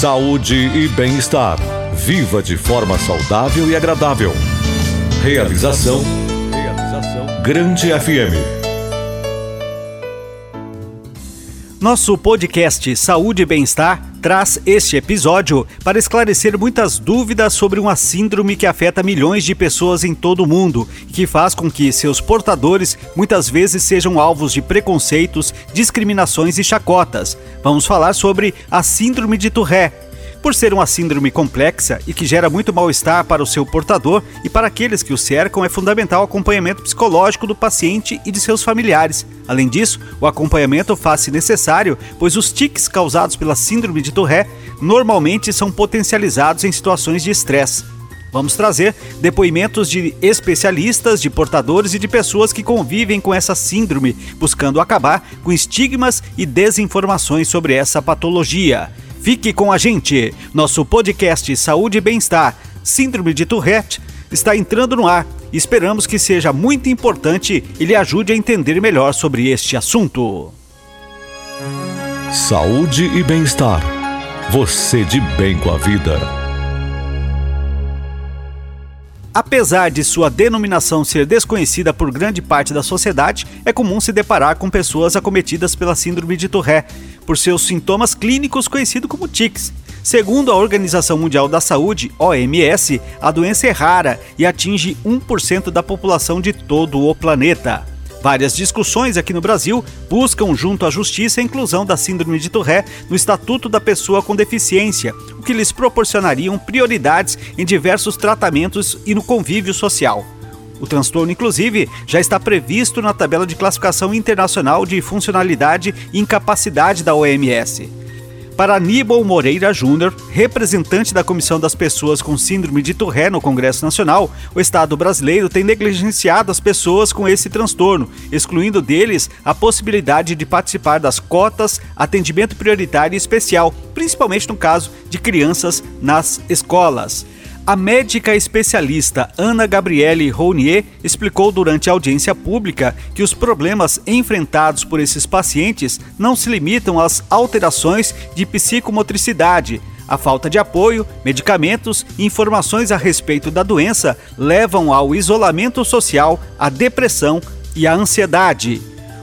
Saúde e bem-estar. Viva de forma saudável e agradável. Realização. Realização. Grande FM. Nosso podcast Saúde e Bem-Estar traz este episódio para esclarecer muitas dúvidas sobre uma síndrome que afeta milhões de pessoas em todo o mundo que faz com que seus portadores muitas vezes sejam alvos de preconceitos, discriminações e chacotas. Vamos falar sobre a Síndrome de Tourette por ser uma síndrome complexa e que gera muito mal-estar para o seu portador e para aqueles que o cercam, é fundamental o acompanhamento psicológico do paciente e de seus familiares. Além disso, o acompanhamento faz-se necessário, pois os tiques causados pela síndrome de Tourette normalmente são potencializados em situações de estresse. Vamos trazer depoimentos de especialistas, de portadores e de pessoas que convivem com essa síndrome, buscando acabar com estigmas e desinformações sobre essa patologia. Fique com a gente. Nosso podcast Saúde e Bem-Estar, Síndrome de Tourette, está entrando no ar. Esperamos que seja muito importante e lhe ajude a entender melhor sobre este assunto. Saúde e bem-estar. Você de bem com a vida. Apesar de sua denominação ser desconhecida por grande parte da sociedade, é comum se deparar com pessoas acometidas pela síndrome de Tourette, por seus sintomas clínicos conhecidos como tics. Segundo a Organização Mundial da Saúde, OMS, a doença é rara e atinge 1% da população de todo o planeta. Várias discussões aqui no Brasil buscam, junto à Justiça, a inclusão da Síndrome de Tourette no Estatuto da Pessoa com Deficiência, o que lhes proporcionariam prioridades em diversos tratamentos e no convívio social. O transtorno, inclusive, já está previsto na tabela de classificação internacional de funcionalidade e incapacidade da OMS. Para Aníbal Moreira Júnior, representante da Comissão das Pessoas com Síndrome de Tourette no Congresso Nacional, o Estado brasileiro tem negligenciado as pessoas com esse transtorno, excluindo deles a possibilidade de participar das cotas atendimento prioritário e especial, principalmente no caso de crianças nas escolas. A médica especialista Ana Gabriele Rounier explicou durante a audiência pública que os problemas enfrentados por esses pacientes não se limitam às alterações de psicomotricidade. A falta de apoio, medicamentos e informações a respeito da doença levam ao isolamento social, à depressão e à ansiedade.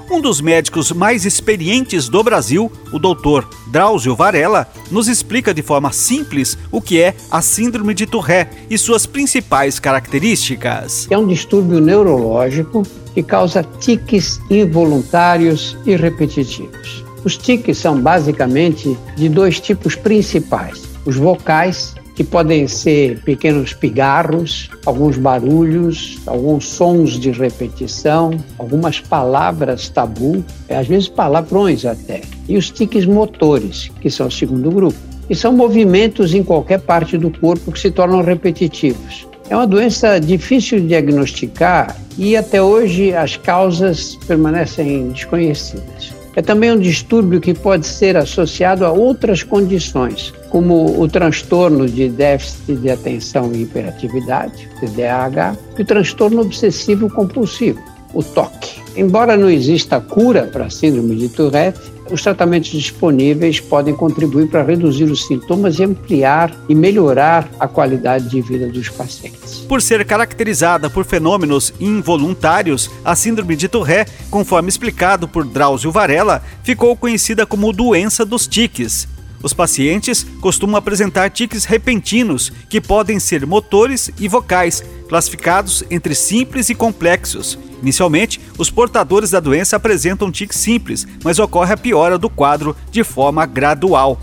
Um dos médicos mais experientes do Brasil, o Dr. Drauzio Varela, nos explica de forma simples o que é a síndrome de Tourette e suas principais características. É um distúrbio neurológico que causa tiques involuntários e repetitivos. Os tiques são basicamente de dois tipos principais: os vocais que podem ser pequenos pigarros, alguns barulhos, alguns sons de repetição, algumas palavras tabu, às vezes palavrões até. E os tiques motores, que são o segundo grupo. E são movimentos em qualquer parte do corpo que se tornam repetitivos. É uma doença difícil de diagnosticar e até hoje as causas permanecem desconhecidas. É também um distúrbio que pode ser associado a outras condições, como o transtorno de déficit de atenção e hiperatividade, TDAH, e o transtorno obsessivo compulsivo, o TOC. Embora não exista cura para a síndrome de Tourette, os tratamentos disponíveis podem contribuir para reduzir os sintomas e ampliar e melhorar a qualidade de vida dos pacientes. Por ser caracterizada por fenômenos involuntários, a síndrome de Tourette, conforme explicado por Drauzio Varela, ficou conhecida como doença dos tiques. Os pacientes costumam apresentar tiques repentinos, que podem ser motores e vocais, classificados entre simples e complexos. Inicialmente, os portadores da doença apresentam tiques simples, mas ocorre a piora do quadro de forma gradual.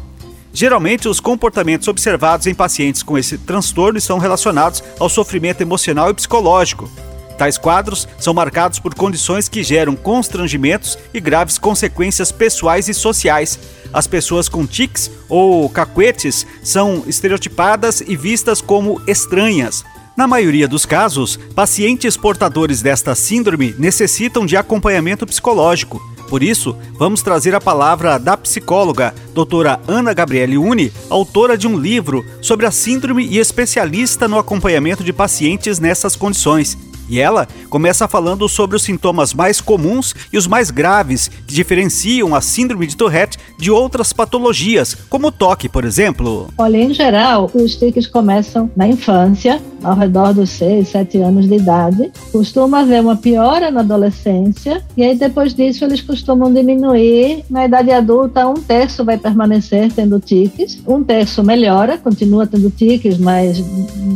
Geralmente, os comportamentos observados em pacientes com esse transtorno estão relacionados ao sofrimento emocional e psicológico. Tais quadros são marcados por condições que geram constrangimentos e graves consequências pessoais e sociais. As pessoas com tics ou cacuetes são estereotipadas e vistas como estranhas. Na maioria dos casos, pacientes portadores desta síndrome necessitam de acompanhamento psicológico. Por isso, vamos trazer a palavra da psicóloga doutora Ana Gabriele Uni, autora de um livro sobre a síndrome e especialista no acompanhamento de pacientes nessas condições. E ela começa falando sobre os sintomas mais comuns e os mais graves que diferenciam a síndrome de Tourette de outras patologias, como o toque, por exemplo. Olha, em geral, os tiques começam na infância, ao redor dos 6, 7 anos de idade. Costuma haver uma piora na adolescência e aí depois disso eles costumam diminuir. Na idade adulta, um terço vai permanecer tendo tiques, um terço melhora, continua tendo tiques mais,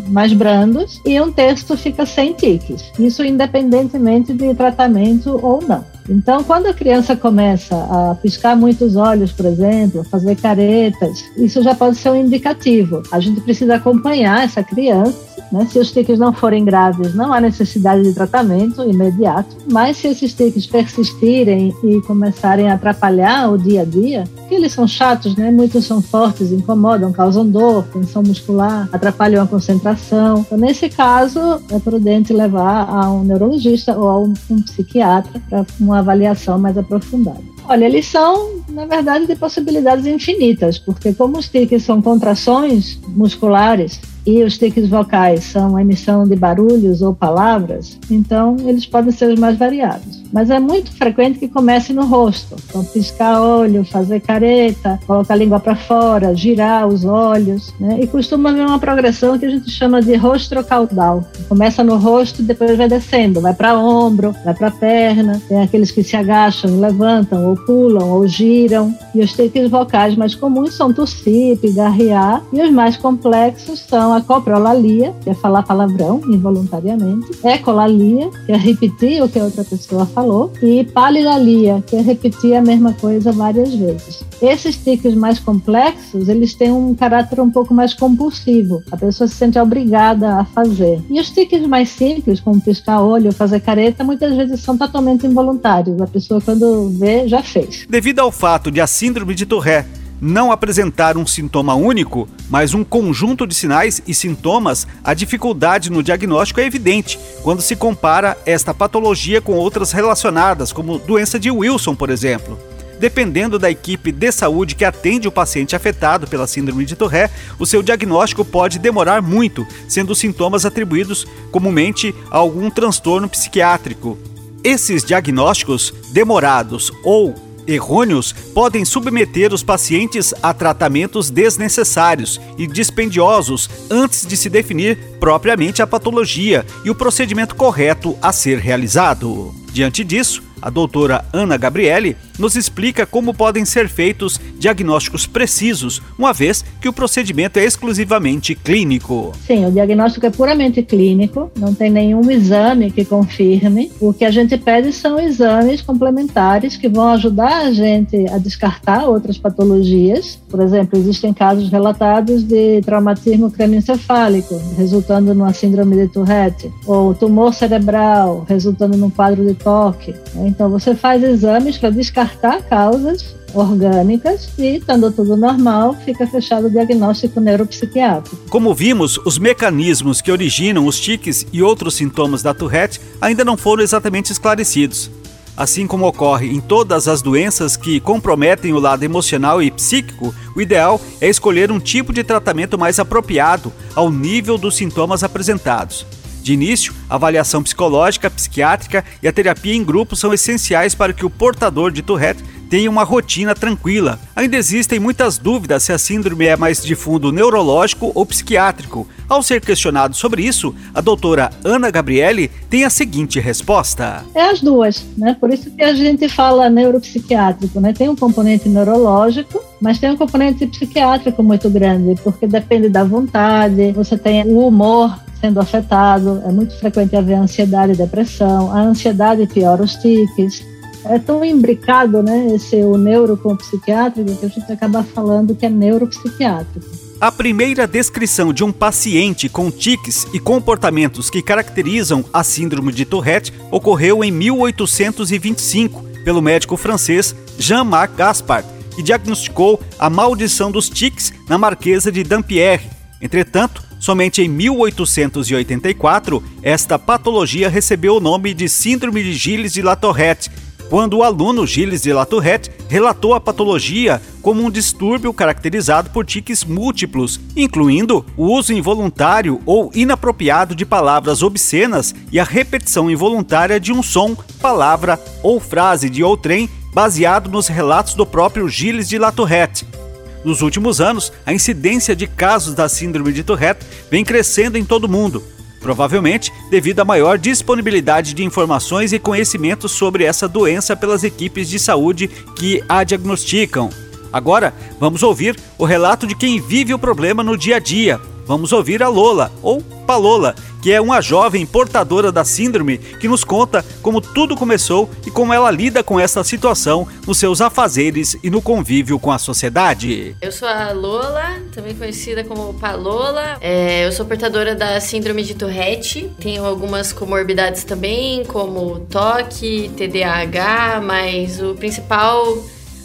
mais brandos e um terço fica sem tiques. Isso independentemente de tratamento ou não. Então, quando a criança começa a piscar muitos olhos, por exemplo, a fazer caretas, isso já pode ser um indicativo. A gente precisa acompanhar essa criança né? Se os tiques não forem graves, não há necessidade de tratamento imediato, mas se esses tiques persistirem e começarem a atrapalhar o dia a dia, que eles são chatos, né? muitos são fortes, incomodam, causam dor, tensão muscular, atrapalham a concentração. Então, nesse caso, é prudente levar a um neurologista ou a um, um psiquiatra para uma avaliação mais aprofundada. Olha, eles são, na verdade, de possibilidades infinitas, porque como os tiques são contrações musculares e os tiques vocais são a emissão de barulhos ou palavras, então eles podem ser os mais variados. Mas é muito frequente que comece no rosto, então piscar olho, fazer careta, colocar a língua para fora, girar os olhos, né? E costuma haver uma progressão que a gente chama de rostrocaudal. Começa no rosto, depois vai descendo, vai para ombro, vai para perna. Tem aqueles que se agacham levantam, ou pulam, ou giram. E os tiques vocais mais comuns são tossir, pigarrear, e os mais complexos são a coprolalia, que é falar palavrão involuntariamente, ecolalia, que é repetir o que a outra pessoa falou, e palilalia, que é repetir a mesma coisa várias vezes. Esses tiques mais complexos, eles têm um caráter um pouco mais compulsivo. A pessoa se sente obrigada a fazer. E os tiques mais simples, como piscar olho, fazer careta, muitas vezes são totalmente involuntários. A pessoa, quando vê, já fez. Devido ao fato de a síndrome de Tourette não apresentar um sintoma único, mas um conjunto de sinais e sintomas, a dificuldade no diagnóstico é evidente quando se compara esta patologia com outras relacionadas, como doença de Wilson, por exemplo. Dependendo da equipe de saúde que atende o paciente afetado pela síndrome de Tourette, o seu diagnóstico pode demorar muito, sendo os sintomas atribuídos comumente a algum transtorno psiquiátrico. Esses diagnósticos demorados ou errôneos podem submeter os pacientes a tratamentos desnecessários e dispendiosos antes de se definir propriamente a patologia e o procedimento correto a ser realizado. Diante disso, a doutora Ana Gabriele nos explica como podem ser feitos diagnósticos precisos, uma vez que o procedimento é exclusivamente clínico. Sim, o diagnóstico é puramente clínico, não tem nenhum exame que confirme. O que a gente pede são exames complementares que vão ajudar a gente a descartar outras patologias. Por exemplo, existem casos relatados de traumatismo crânioencefálico, resultando numa síndrome de Tourette, ou tumor cerebral, resultando num quadro de toque. Então, você faz exames para descartar descartar causas orgânicas e, estando tudo normal, fica fechado o diagnóstico neuropsiquiátrico. Como vimos, os mecanismos que originam os tiques e outros sintomas da Tourette ainda não foram exatamente esclarecidos. Assim como ocorre em todas as doenças que comprometem o lado emocional e psíquico, o ideal é escolher um tipo de tratamento mais apropriado ao nível dos sintomas apresentados. De início, avaliação psicológica, psiquiátrica e a terapia em grupo são essenciais para que o portador de Tourette tenha uma rotina tranquila. Ainda existem muitas dúvidas se a síndrome é mais de fundo neurológico ou psiquiátrico. Ao ser questionado sobre isso, a doutora Ana Gabriele tem a seguinte resposta: É as duas, né? Por isso que a gente fala neuropsiquiátrico, né? Tem um componente neurológico, mas tem um componente psiquiátrico muito grande, porque depende da vontade, você tem o humor, sendo afetado. É muito frequente haver ansiedade e depressão. A ansiedade piora os tiques. É tão imbricado, né, esse o neuro com o psiquiátrico, que a gente acaba falando que é neuropsiquiátrico. A primeira descrição de um paciente com tiques e comportamentos que caracterizam a síndrome de Tourette ocorreu em 1825 pelo médico francês Jean-Marc Gaspard, que diagnosticou a maldição dos tiques na Marquesa de Dampierre. Entretanto, Somente em 1884, esta patologia recebeu o nome de Síndrome de Gilles de La Tourette, quando o aluno Gilles de Latourette relatou a patologia como um distúrbio caracterizado por tiques múltiplos, incluindo o uso involuntário ou inapropriado de palavras obscenas e a repetição involuntária de um som, palavra ou frase de outrem baseado nos relatos do próprio Gilles de Latourette. Nos últimos anos, a incidência de casos da síndrome de Tourette vem crescendo em todo o mundo, provavelmente devido à maior disponibilidade de informações e conhecimentos sobre essa doença pelas equipes de saúde que a diagnosticam. Agora, vamos ouvir o relato de quem vive o problema no dia a dia. Vamos ouvir a Lola, ou Palola, que é uma jovem portadora da síndrome que nos conta como tudo começou e como ela lida com essa situação nos seus afazeres e no convívio com a sociedade. Eu sou a Lola, também conhecida como Palola. É, eu sou portadora da síndrome de Tourette. Tenho algumas comorbidades também, como toque, TDAH, mas o principal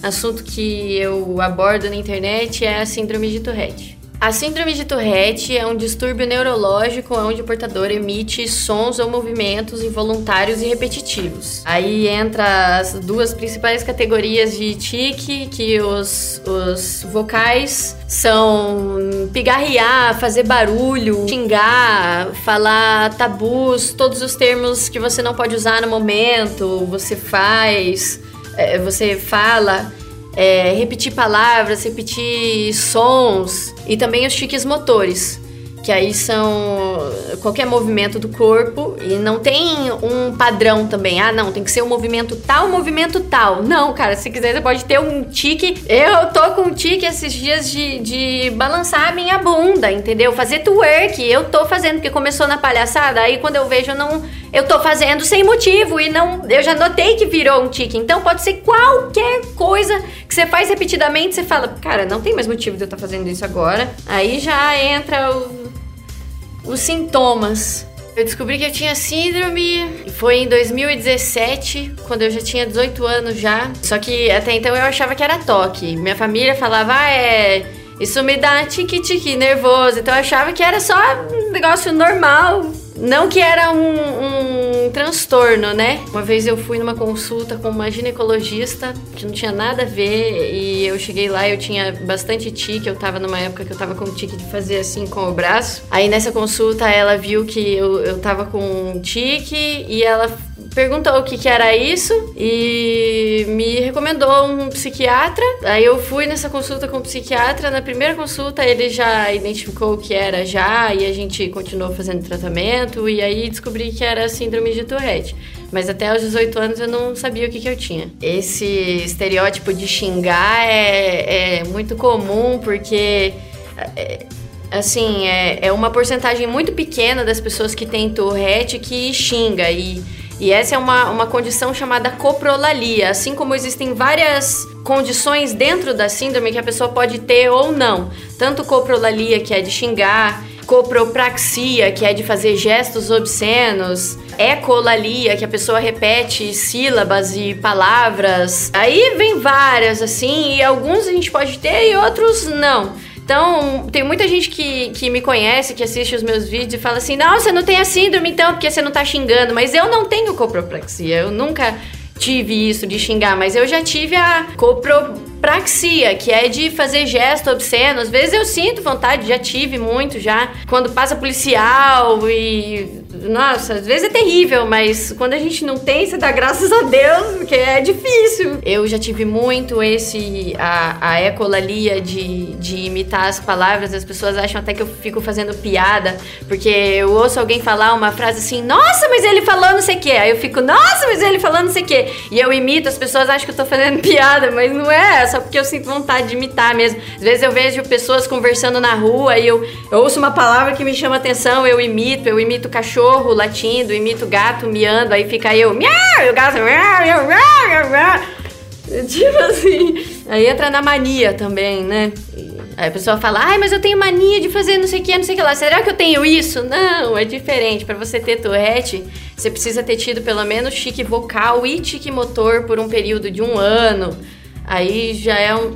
assunto que eu abordo na internet é a síndrome de Tourette. A síndrome de Tourette é um distúrbio neurológico onde o portador emite sons ou movimentos involuntários e repetitivos. Aí entra as duas principais categorias de tique, que os, os vocais são pigarrear, fazer barulho, xingar, falar tabus, todos os termos que você não pode usar no momento, você faz, é, você fala é, repetir palavras, repetir sons e também os tiques motores, que aí são qualquer movimento do corpo e não tem um padrão também. Ah, não, tem que ser um movimento tal, um movimento tal. Não, cara, se quiser você pode ter um tique. Eu tô com um tique esses dias de, de balançar a minha bunda, entendeu? Fazer twerk, eu tô fazendo, porque começou na palhaçada, aí quando eu vejo eu não eu tô fazendo sem motivo e não. Eu já notei que virou um tique. Então pode ser qualquer coisa que você faz repetidamente, você fala, cara, não tem mais motivo de eu estar tá fazendo isso agora. Aí já entra o, os sintomas. Eu descobri que eu tinha síndrome e foi em 2017, quando eu já tinha 18 anos já. Só que até então eu achava que era toque. Minha família falava, ah, é. Isso me dá tique-tique nervoso. Então eu achava que era só um negócio normal, não que era um, um, transtorno, né? Uma vez eu fui numa consulta com uma ginecologista que não tinha nada a ver e eu cheguei lá eu tinha bastante tique. Eu tava numa época que eu tava com tique de fazer assim com o braço. Aí nessa consulta ela viu que eu, eu tava com tique e ela perguntou o que, que era isso e me recomendou um psiquiatra. Aí eu fui nessa consulta com o psiquiatra. Na primeira consulta ele já identificou o que era já e a gente continuou fazendo tratamento e aí descobri que era síndrome de Tourette. Mas até aos 18 anos eu não sabia o que, que eu tinha. Esse estereótipo de xingar é, é muito comum porque. É, assim, é, é uma porcentagem muito pequena das pessoas que têm Tourette que xinga e e essa é uma, uma condição chamada coprolalia, assim como existem várias condições dentro da síndrome que a pessoa pode ter ou não. Tanto coprolalia, que é de xingar, copropraxia, que é de fazer gestos obscenos, ecolalia, que a pessoa repete sílabas e palavras. Aí vem várias, assim, e alguns a gente pode ter e outros não. Então, tem muita gente que, que me conhece, que assiste os meus vídeos e fala assim: não, você não tem a síndrome então, porque você não tá xingando. Mas eu não tenho copropraxia, eu nunca tive isso de xingar, mas eu já tive a copropraxia, que é de fazer gesto obsceno. Às vezes eu sinto vontade, já tive muito já. Quando passa policial e nossa, às vezes é terrível, mas quando a gente não tem, você dá graças a Deus, porque é difícil. Eu já tive muito esse, a, a ecolalia de, de imitar as palavras, as pessoas acham até que eu fico fazendo piada, porque eu ouço alguém falar uma frase assim, nossa, mas ele falou não sei o que. Aí eu fico, nossa, mas ele falando não sei o que. E eu imito, as pessoas acham que eu tô fazendo piada, mas não é, é só porque eu sinto vontade de imitar mesmo. Às vezes eu vejo pessoas conversando na rua e eu, eu ouço uma palavra que me chama atenção, eu imito, eu imito cachorro cachorro latindo, imita o gato miando, aí fica eu, miau, e o gato, miau, miau, miau, miau. Tipo assim. Aí entra na mania também, né? Aí a pessoa fala, ai, mas eu tenho mania de fazer não sei o que, não sei o que lá. Será que eu tenho isso? Não, é diferente. Para você ter Tourette, você precisa ter tido pelo menos tique vocal e tique motor por um período de um ano. Aí já é um,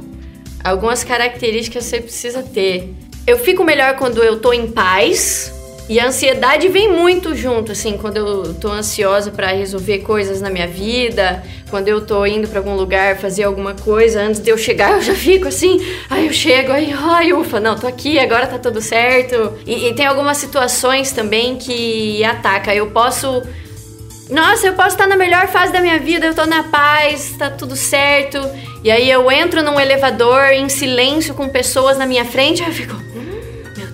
algumas características que você precisa ter. Eu fico melhor quando eu tô em paz, e a ansiedade vem muito junto, assim, quando eu tô ansiosa para resolver coisas na minha vida, quando eu tô indo para algum lugar fazer alguma coisa, antes de eu chegar, eu já fico assim, aí eu chego, aí, ai, ufa, não, tô aqui, agora tá tudo certo. E, e tem algumas situações também que ataca. Eu posso nossa, eu posso estar na melhor fase da minha vida, eu tô na paz, tá tudo certo. E aí eu entro num elevador em silêncio com pessoas na minha frente, eu fico,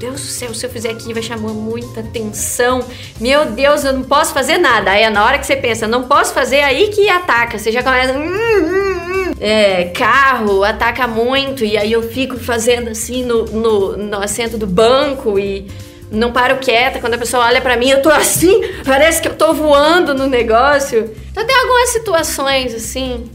Deus do céu, se eu fizer aqui vai chamar muita atenção. Meu Deus, eu não posso fazer nada. Aí é na hora que você pensa, não posso fazer, aí que ataca. Você já começa. Hum, hum, hum. É, carro ataca muito, e aí eu fico fazendo assim no, no, no assento do banco e não paro quieta. Quando a pessoa olha para mim, eu tô assim, parece que eu tô voando no negócio. Então tem algumas situações assim,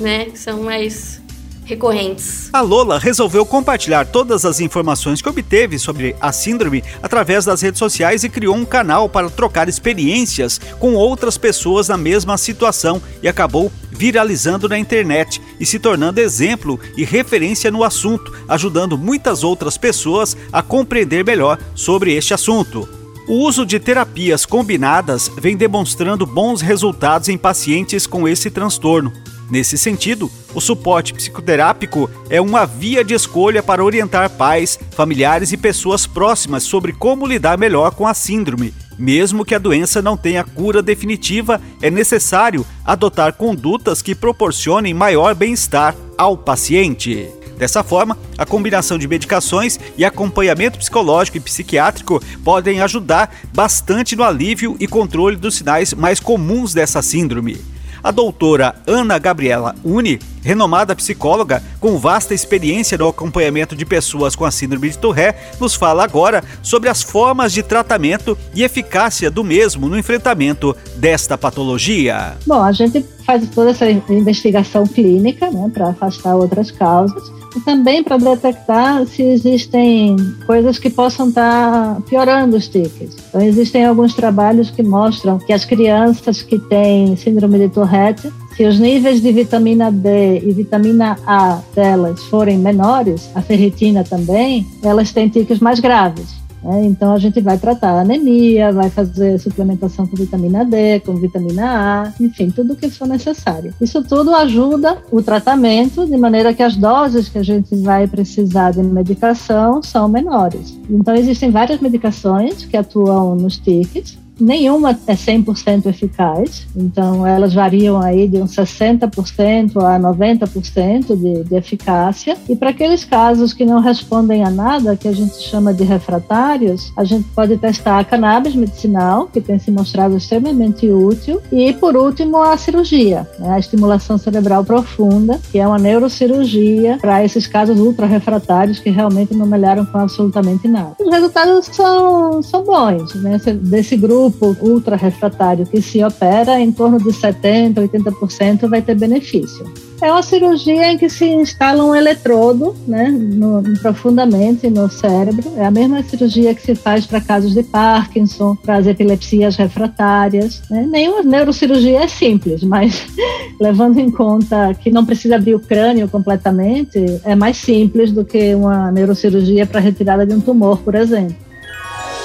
né, que são mais recorrentes. A Lola resolveu compartilhar todas as informações que obteve sobre a síndrome através das redes sociais e criou um canal para trocar experiências com outras pessoas na mesma situação e acabou viralizando na internet e se tornando exemplo e referência no assunto, ajudando muitas outras pessoas a compreender melhor sobre este assunto. O uso de terapias combinadas vem demonstrando bons resultados em pacientes com esse transtorno. Nesse sentido, o suporte psicoterápico é uma via de escolha para orientar pais, familiares e pessoas próximas sobre como lidar melhor com a síndrome. Mesmo que a doença não tenha cura definitiva, é necessário adotar condutas que proporcionem maior bem-estar ao paciente. Dessa forma, a combinação de medicações e acompanhamento psicológico e psiquiátrico podem ajudar bastante no alívio e controle dos sinais mais comuns dessa síndrome. A doutora Ana Gabriela Uni, renomada psicóloga com vasta experiência no acompanhamento de pessoas com a síndrome de Tourette, nos fala agora sobre as formas de tratamento e eficácia do mesmo no enfrentamento desta patologia. Bom, a gente faz toda essa investigação clínica né, para afastar outras causas e também para detectar se existem coisas que possam estar tá piorando os tiques. Então, existem alguns trabalhos que mostram que as crianças que têm síndrome de Tourette, se os níveis de vitamina D e vitamina A delas forem menores, a ferritina também, elas têm tiques mais graves. Né? Então a gente vai tratar anemia, vai fazer suplementação com vitamina D, com vitamina A, enfim, tudo o que for necessário. Isso tudo ajuda o tratamento de maneira que as doses que a gente vai precisar de medicação são menores. Então existem várias medicações que atuam nos tiques, nenhuma é 100% eficaz, então elas variam aí de uns 60% a 90% de, de eficácia. E para aqueles casos que não respondem a nada, que a gente chama de refratários, a gente pode testar a cannabis medicinal, que tem se mostrado extremamente útil, e por último a cirurgia, né, a estimulação cerebral profunda, que é uma neurocirurgia para esses casos ultra refratários que realmente não melhoram com absolutamente nada. Os resultados são, são bons, né? Desse grupo grupo ultra refratário que se opera, em torno de 70%, 80% vai ter benefício. É uma cirurgia em que se instala um eletrodo né, no, profundamente no cérebro. É a mesma cirurgia que se faz para casos de Parkinson, para as epilepsias refratárias. Né? Nenhuma neurocirurgia é simples, mas levando em conta que não precisa abrir o crânio completamente, é mais simples do que uma neurocirurgia para retirada de um tumor, por exemplo.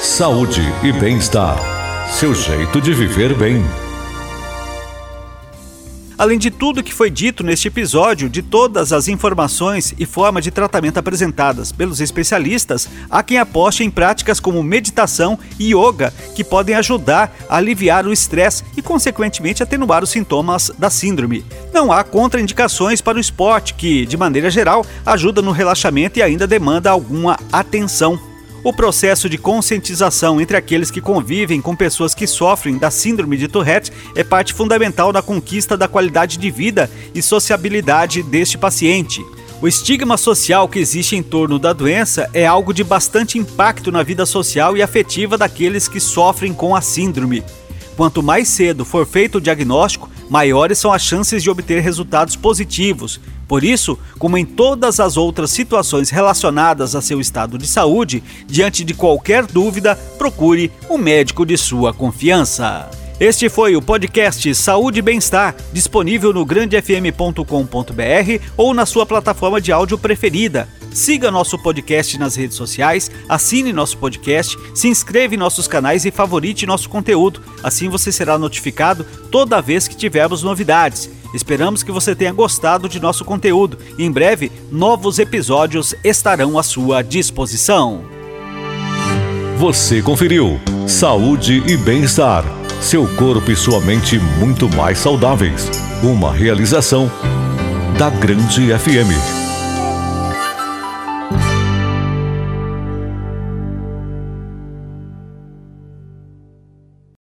Saúde e bem-estar seu jeito de viver bem. Além de tudo que foi dito neste episódio, de todas as informações e formas de tratamento apresentadas pelos especialistas, há quem aposte em práticas como meditação e yoga, que podem ajudar a aliviar o estresse e, consequentemente, atenuar os sintomas da síndrome. Não há contraindicações para o esporte, que, de maneira geral, ajuda no relaxamento e ainda demanda alguma atenção. O processo de conscientização entre aqueles que convivem com pessoas que sofrem da síndrome de Tourette é parte fundamental na conquista da qualidade de vida e sociabilidade deste paciente. O estigma social que existe em torno da doença é algo de bastante impacto na vida social e afetiva daqueles que sofrem com a síndrome. Quanto mais cedo for feito o diagnóstico, maiores são as chances de obter resultados positivos. Por isso, como em todas as outras situações relacionadas a seu estado de saúde, diante de qualquer dúvida, procure um médico de sua confiança. Este foi o podcast Saúde e Bem-Estar, disponível no grandefm.com.br ou na sua plataforma de áudio preferida. Siga nosso podcast nas redes sociais, assine nosso podcast, se inscreva em nossos canais e favorite nosso conteúdo. Assim você será notificado toda vez que tivermos novidades. Esperamos que você tenha gostado de nosso conteúdo e em breve novos episódios estarão à sua disposição. Você conferiu Saúde e Bem-Estar. Seu corpo e sua mente muito mais saudáveis. Uma realização da Grande FM.